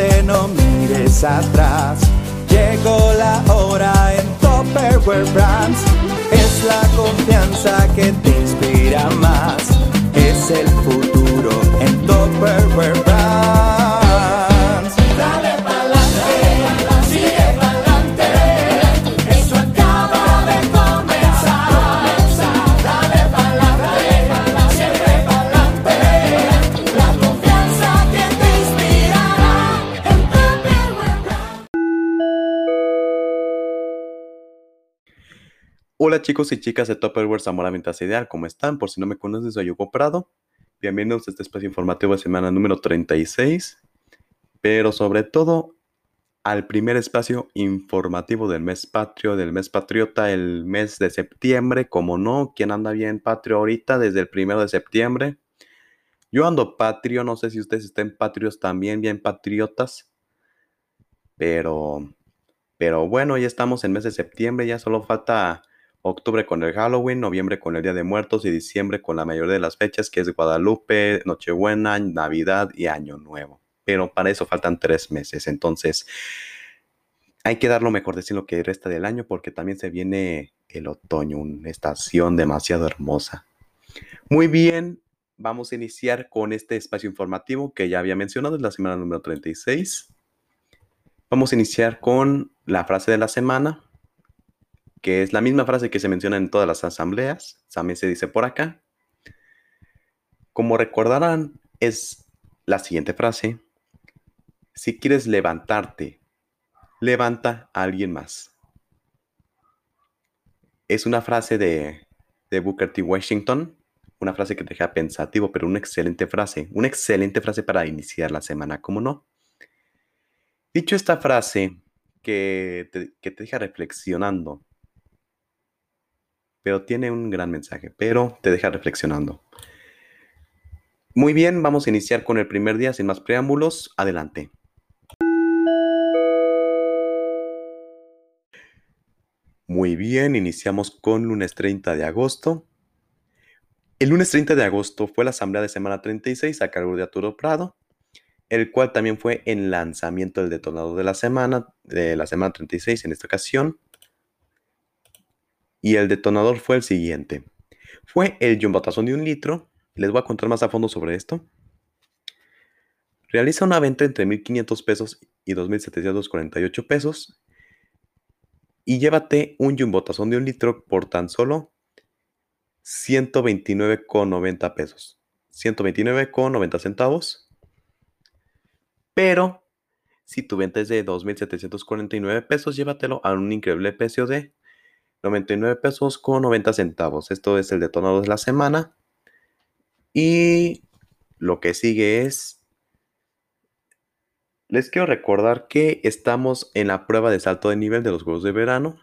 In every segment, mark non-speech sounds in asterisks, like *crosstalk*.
meses atrás. Llegó la hora en Topperware Brands. Es la confianza que te inspira más. Es el futuro en Topperware Brands. Hola chicos y chicas de Topperware Zamora Ventas Ideal, ¿cómo están? Por si no me conoces, soy Hugo Prado. Bienvenidos a este espacio informativo de semana número 36, pero sobre todo al primer espacio informativo del mes patrio, del mes patriota, el mes de septiembre, como no, ¿quién anda bien patrio ahorita desde el primero de septiembre? Yo ando patrio, no sé si ustedes estén patrios también, bien patriotas, pero, pero bueno, ya estamos en mes de septiembre, ya solo falta octubre con el Halloween, noviembre con el Día de Muertos y diciembre con la mayoría de las fechas que es Guadalupe, Nochebuena, Navidad y Año Nuevo. Pero para eso faltan tres meses, entonces hay que dar lo mejor de sí lo que resta del año porque también se viene el otoño, una estación demasiado hermosa. Muy bien, vamos a iniciar con este espacio informativo que ya había mencionado, es la semana número 36. Vamos a iniciar con la frase de la semana, que es la misma frase que se menciona en todas las asambleas, también se dice por acá. Como recordarán, es la siguiente frase. Si quieres levantarte, levanta a alguien más. Es una frase de, Booker T. Washington, una frase que te deja pensativo, pero una excelente frase, una excelente frase para iniciar la semana, ¿cómo no? Dicho esta frase que te, que te deja reflexionando, pero tiene un gran mensaje, pero te deja reflexionando. Muy bien, vamos a iniciar con el primer día sin más preámbulos. Adelante. Muy bien, iniciamos con lunes 30 de agosto. El lunes 30 de agosto fue la asamblea de semana 36 a cargo de Arturo Prado, el cual también fue el lanzamiento del detonador de la semana, de la semana 36 en esta ocasión. Y el detonador fue el siguiente. Fue el yumbotazón de un litro. Les voy a contar más a fondo sobre esto. Realiza una venta entre 1.500 pesos y 2.748 pesos. Y llévate un yumbotazón de un litro por tan solo 129,90 pesos. 129,90 centavos. Pero si tu venta es de 2.749 pesos, llévatelo a un increíble precio de 99 pesos con 90 centavos. Esto es el detonador de la semana. Y lo que sigue es... Les quiero recordar que estamos en la prueba de salto de nivel de los Juegos de Verano.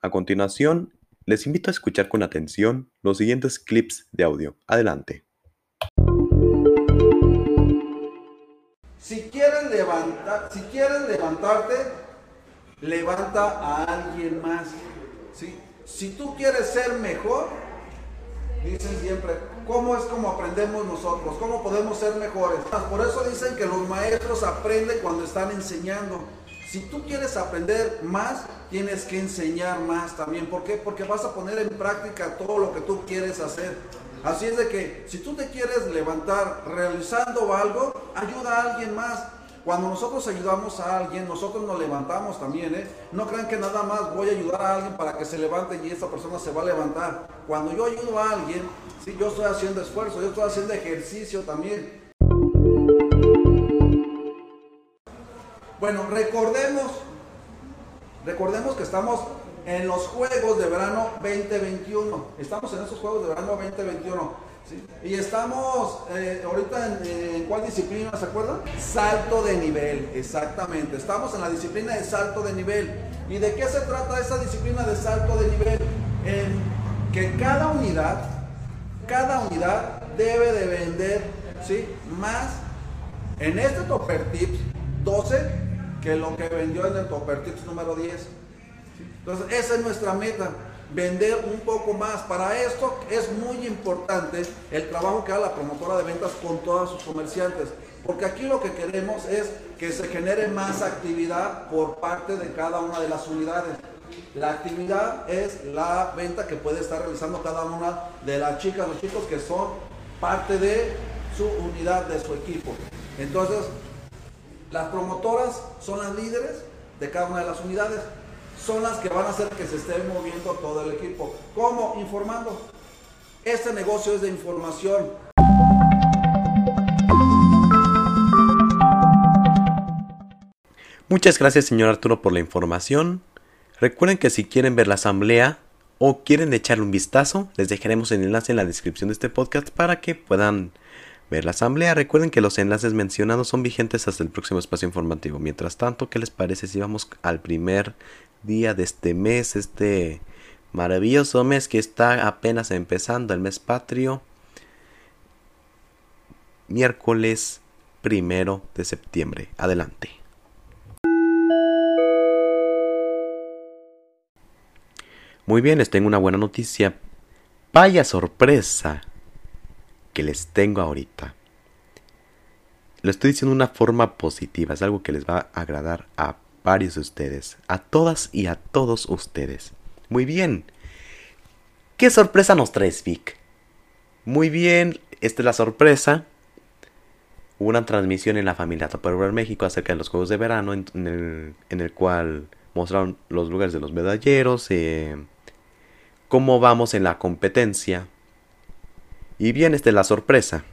A continuación, les invito a escuchar con atención los siguientes clips de audio. Adelante. Si quieres levantar, si quieres levantarte, levanta a alguien más. Si tú quieres ser mejor, dicen siempre, ¿cómo es como aprendemos nosotros? ¿Cómo podemos ser mejores? Por eso dicen que los maestros aprenden cuando están enseñando. Si tú quieres aprender más, tienes que enseñar más también. ¿Por qué? Porque vas a poner en práctica todo lo que tú quieres hacer. Así es de que si tú te quieres levantar realizando algo, ayuda a alguien más. Cuando nosotros ayudamos a alguien, nosotros nos levantamos también, ¿eh? No crean que nada más voy a ayudar a alguien para que se levante y esa persona se va a levantar. Cuando yo ayudo a alguien, sí, yo estoy haciendo esfuerzo, yo estoy haciendo ejercicio también. Bueno, recordemos, recordemos que estamos en los Juegos de Verano 2021. Estamos en esos Juegos de Verano 2021. Y estamos eh, ahorita en, en cuál disciplina, ¿se acuerdan? Salto de nivel, exactamente. Estamos en la disciplina de salto de nivel. ¿Y de qué se trata esa disciplina de salto de nivel? En que cada unidad, cada unidad debe de vender, ¿sí? Más en este Topper Tips 12 que lo que vendió en el Topper Tips número 10. Entonces, esa es nuestra meta, vender un poco más. Para esto es muy importante el trabajo que haga la promotora de ventas con todos sus comerciantes. Porque aquí lo que queremos es que se genere más actividad por parte de cada una de las unidades. La actividad es la venta que puede estar realizando cada una de las chicas o chicos que son parte de su unidad, de su equipo. Entonces, las promotoras son las líderes de cada una de las unidades. Son las que van a hacer que se esté moviendo todo el equipo. ¿Cómo? Informando. Este negocio es de información. Muchas gracias, señor Arturo, por la información. Recuerden que si quieren ver la asamblea o quieren echarle un vistazo, les dejaremos el enlace en la descripción de este podcast para que puedan ver la asamblea. Recuerden que los enlaces mencionados son vigentes hasta el próximo espacio informativo. Mientras tanto, ¿qué les parece si vamos al primer día de este mes, este maravilloso mes que está apenas empezando, el mes patrio? Miércoles primero de septiembre. Adelante. Muy bien, les tengo una buena noticia. Vaya sorpresa que les tengo ahorita. Lo estoy diciendo de una forma positiva, es algo que les va a agradar a varios de ustedes, a todas y a todos ustedes. Muy bien. ¿Qué sorpresa nos traes, Vic? Muy bien, esta es la sorpresa. Una transmisión en la familia Tupperware México acerca de los Juegos de Verano, en, el, en el cual mostraron los lugares de los medalleros, eh, cómo vamos en la competencia. Y bien, esta es la sorpresa.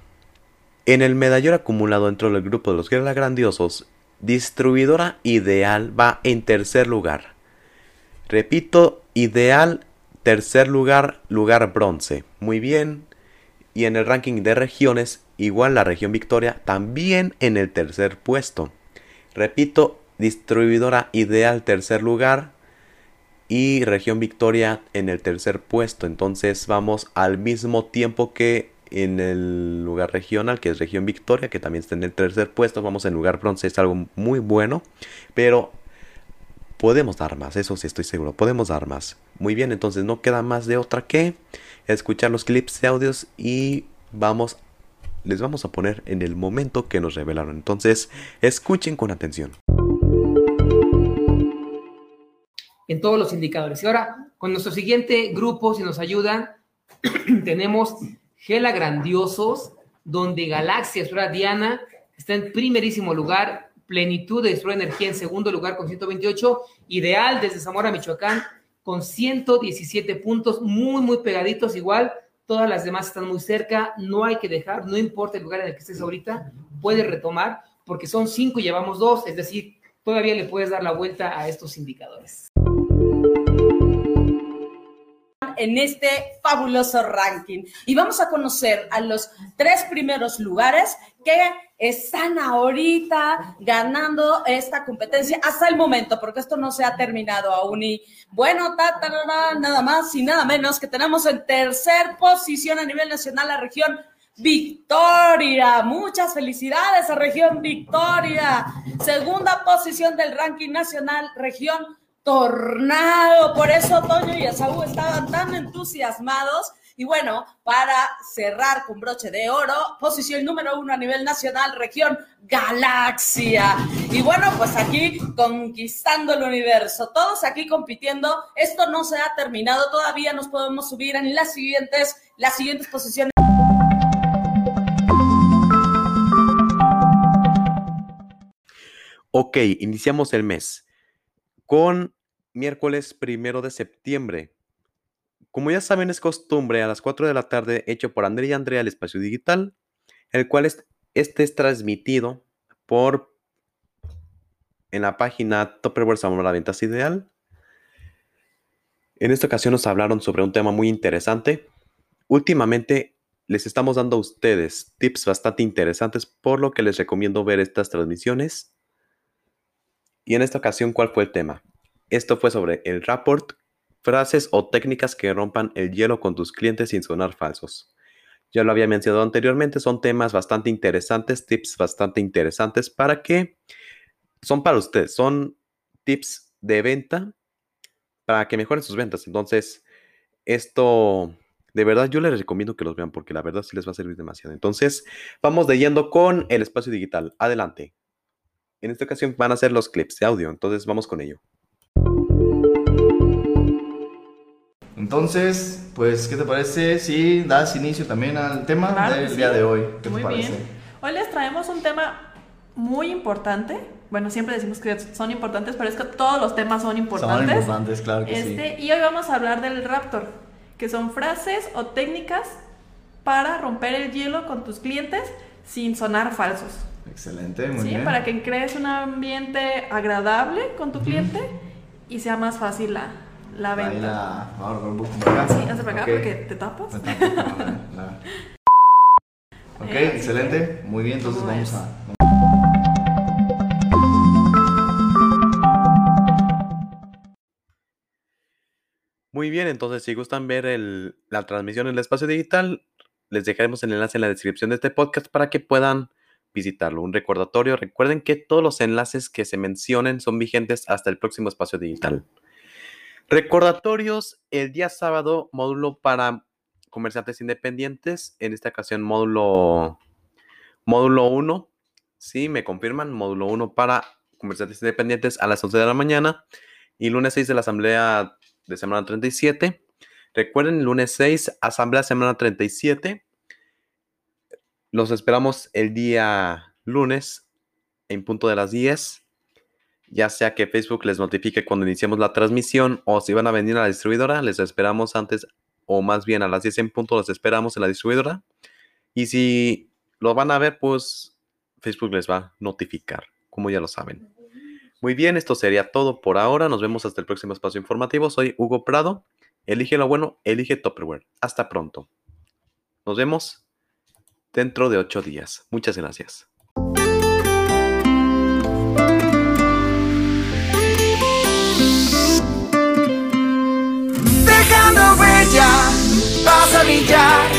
En el medallero acumulado dentro del grupo de los Guerra Grandiosos, Distribuidora Ideal va en tercer lugar. Repito, Ideal, tercer lugar, lugar bronce. Muy bien. Y en el ranking de regiones, igual la región Victoria, también en el tercer puesto. Repito, Distribuidora Ideal, tercer lugar. Y región Victoria en el tercer puesto. Entonces vamos al mismo tiempo que en el lugar regional, que es región Victoria, que también está en el tercer puesto. Vamos en lugar bronce, es algo muy bueno. Pero podemos dar más, eso sí estoy seguro, podemos dar más. Muy bien, entonces no queda más de otra que escuchar los clips de audios y vamos, les vamos a poner en el momento que nos revelaron. Entonces, escuchen con atención. en todos los indicadores. Y ahora, con nuestro siguiente grupo, si nos ayudan, *clears throat* tenemos Gela Grandiosos, donde Galaxia Estrella Diana está en primerísimo lugar, Plenitud de Estrella Energía en segundo lugar con 128, Ideal desde Zamora, Michoacán, con 117 puntos, muy, muy pegaditos igual. Todas las demás están muy cerca, no hay que dejar, no importa el lugar en el que estés ahorita, puedes retomar, porque son cinco y llevamos dos, es decir, todavía le puedes dar la vuelta a estos indicadores. En este fabuloso ranking. Y vamos a conocer a los tres primeros lugares que están ahorita ganando esta competencia hasta el momento, porque esto no se ha terminado aún. Y bueno, ta, nada más y nada menos que tenemos en tercer posición a nivel nacional la región Victoria. Muchas felicidades a región Victoria. Segunda posición del ranking nacional, región Tornado. Por eso Toño y Esaú estaban tan entusiasmados. Y bueno, para cerrar con broche de oro, posición número uno a nivel nacional, región Galaxia. Y bueno, pues aquí conquistando el universo, todos aquí compitiendo. Esto no se ha terminado, todavía nos podemos subir en las siguientes, las siguientes posiciones. Ok, iniciamos el mes con miércoles primero de septiembre. Como ya saben, es costumbre a las 4 de la tarde, hecho por Andrea y Andrea, el espacio digital, el cual es, este es transmitido por en la página Tupperware Zamora Ventas Ideal. En esta ocasión nos hablaron sobre un tema muy interesante. Últimamente les estamos dando a ustedes tips bastante interesantes, por lo que les recomiendo ver estas transmisiones. Y en esta ocasión, ¿cuál fue el tema? Esto fue sobre el rapport, frases o técnicas que rompan el hielo con tus clientes sin sonar falsos. Ya lo había mencionado anteriormente, son temas bastante interesantes, tips bastante interesantes para que son para ustedes, son tips de venta para que mejoren sus ventas. Entonces, esto De verdad, yo les recomiendo que los vean porque la verdad sí les va a servir demasiado. Entonces, vamos de yendo con el espacio digital. Adelante. En esta ocasión van a ser los clips de audio, entonces vamos con ello. Entonces, pues, ¿qué te parece si das inicio también al tema Claro del día sí. de hoy? ¿Qué Muy te parece? bien. Hoy les traemos un tema muy importante. Bueno, siempre decimos que son importantes, pero es que todos los temas son importantes. Son importantes, claro que Este, Y hoy vamos a hablar del Raptor, que son frases o técnicas para romper el hielo con tus clientes sin sonar falsos. Excelente, muy ¿sí? bien. Para que crees un ambiente agradable con tu cliente y sea más fácil la, la venta. Baila, ahora un poco para acá. Sí, hazte para acá porque te tapas. Me tapo, no, no, no. Ok, Eh, excelente. Muy bien, entonces ¿cómo vamos a. Muy bien, entonces si gustan ver el- la transmisión en el espacio digital, les dejaremos el enlace en la descripción de este podcast para que puedan visitarlo. Un recordatorio, recuerden que todos los enlaces que se mencionen son vigentes hasta el próximo espacio digital. Recordatorios, el día sábado, módulo para comerciantes independientes, en esta ocasión módulo módulo 1, sí, me confirman, módulo 1 para comerciantes independientes a las 11 de la mañana y lunes 6 de la asamblea de semana 37. Recuerden, lunes 6, asamblea semana 37. Los esperamos el día lunes en punto de las 10. Ya sea que Facebook les notifique cuando iniciemos la transmisión o si van a venir a la distribuidora, les esperamos antes o más bien a las 10 en punto los esperamos en la distribuidora. Y si lo van a ver, pues Facebook les va a notificar, como ya lo saben. Muy bien, esto sería todo por ahora. Nos vemos hasta el próximo espacio informativo. Soy Hugo Prado. Elige lo bueno, elige Tupperware. Hasta pronto. Nos vemos dentro de ocho días. Muchas gracias. Dejando huella, vas a brillar.